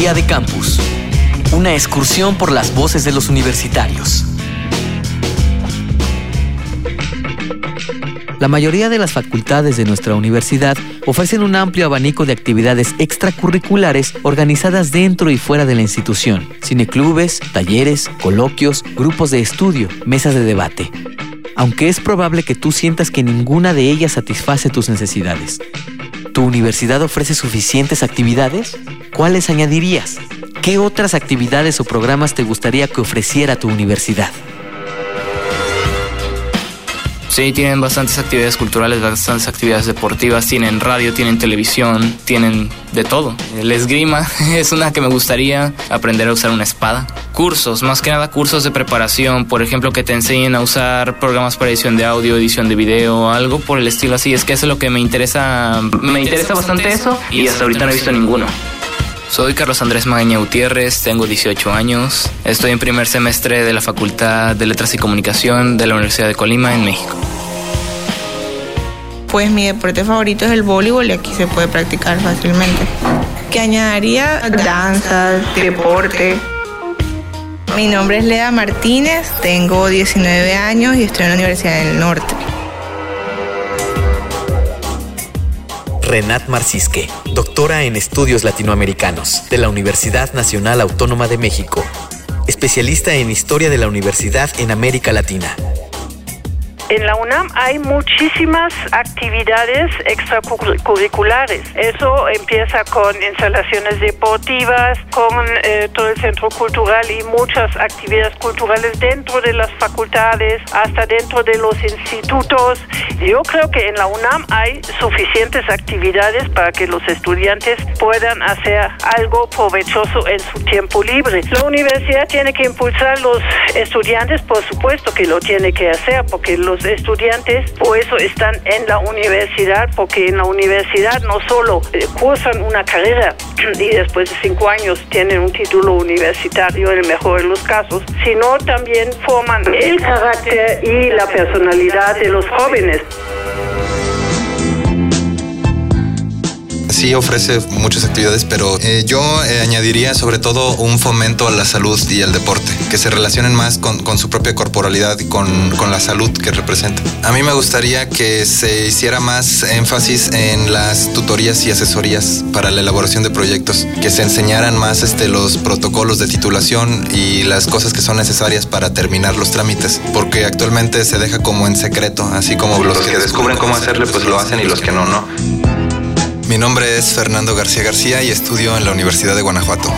Día de Campus. Una excursión por las voces de los universitarios. La mayoría de las facultades de nuestra universidad ofrecen un amplio abanico de actividades extracurriculares organizadas dentro y fuera de la institución. Cineclubes, talleres, coloquios, grupos de estudio, mesas de debate. Aunque es probable que tú sientas que ninguna de ellas satisface tus necesidades. ¿Tu universidad ofrece suficientes actividades? ¿Cuáles añadirías? ¿Qué otras actividades o programas te gustaría que ofreciera tu universidad? Sí, tienen bastantes actividades culturales, bastantes actividades deportivas, tienen radio, tienen televisión, tienen de todo. El esgrima es una que me gustaría aprender a usar una espada. Cursos, más que nada cursos de preparación, por ejemplo, que te enseñen a usar programas para edición de audio, edición de video, algo por el estilo así. Es que eso es lo que me interesa, me interesa bastante eso y hasta ahorita no he visto ninguno. Soy Carlos Andrés Magaña Gutiérrez, tengo 18 años, estoy en primer semestre de la Facultad de Letras y Comunicación de la Universidad de Colima en México. Pues mi deporte favorito es el voleibol y aquí se puede practicar fácilmente. Que añadiría danza, deporte. Mi nombre es Lea Martínez, tengo 19 años y estoy en la Universidad del Norte. Renat Marcisque, doctora en estudios latinoamericanos de la Universidad Nacional Autónoma de México, especialista en historia de la universidad en América Latina. En la UNAM hay muchísimas actividades extracurriculares. Eso empieza con instalaciones deportivas, con eh, todo el centro cultural y muchas actividades culturales dentro de las facultades, hasta dentro de los institutos. Yo creo que en la UNAM hay suficientes actividades para que los estudiantes puedan hacer algo provechoso en su tiempo libre. La universidad tiene que impulsar a los estudiantes, por supuesto que lo tiene que hacer, porque los estudiantes por eso están en la universidad, porque en la universidad no solo eh, cursan una carrera y después de cinco años tienen un título universitario en el mejor de los casos, sino también forman el carácter y la personalidad de los jóvenes. Sí ofrece muchas actividades, pero eh, yo eh, añadiría sobre todo un fomento a la salud y al deporte, que se relacionen más con, su propia corporalidad y con, la salud que representa. A mí me gustaría que se hiciera más énfasis en las tutorías y asesorías para la elaboración de proyectos, que se enseñaran más este, los protocolos de titulación y las cosas que son necesarias para terminar los trámites, porque actualmente se deja como en secreto, así como los, que, descubren cómo hacerle, pues lo hacen y los que no, no. Mi nombre es Fernando García García y estudio en la Universidad de Guanajuato.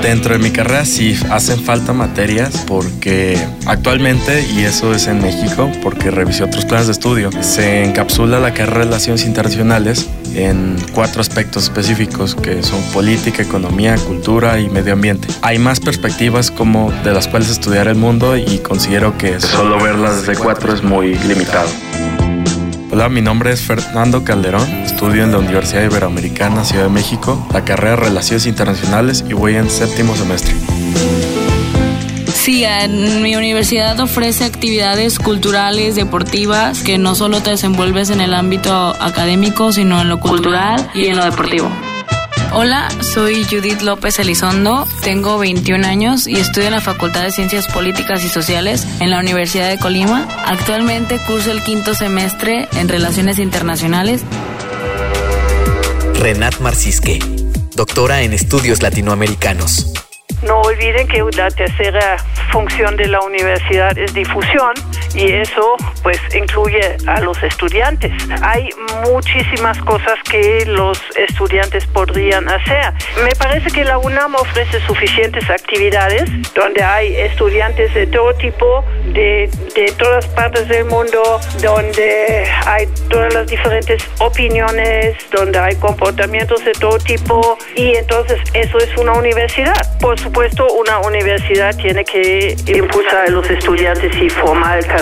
Dentro de mi carrera sí hacen falta materias porque actualmente, y eso es en México, porque revisé otros planes de estudio, se encapsula la carrera de Relaciones Internacionales en cuatro aspectos específicos que son política, economía, cultura y medio ambiente. Hay más perspectivas como de las cuales estudiar el mundo y considero que solo verlas desde cuatro es muy limitado. Hola, mi nombre es Fernando Calderón, estudio en la Universidad Iberoamericana Ciudad de México, la carrera de Relaciones Internacionales y voy en séptimo semestre. Sí, en mi universidad ofrece actividades culturales, deportivas, que no solo te desenvuelves en el ámbito académico, sino en lo cultural y en lo deportivo. Hola, soy Judith López Elizondo, tengo 21 años y estudio en la Facultad de Ciencias Políticas y Sociales en la Universidad de Colima. Actualmente curso el quinto semestre en Relaciones Internacionales. Renat Marcisque, doctora en Estudios Latinoamericanos. No olviden que la tercera función de la universidad es difusión y eso pues incluye a los estudiantes. Hay muchísimas cosas que los estudiantes podrían hacer. Me parece que la UNAM ofrece suficientes actividades donde hay estudiantes de todo tipo, de, de todas partes del mundo, donde hay todas las diferentes opiniones, donde hay comportamientos de todo tipo y entonces eso es una universidad. Por supuesto, una universidad tiene que impulsar a los estudiantes y formar el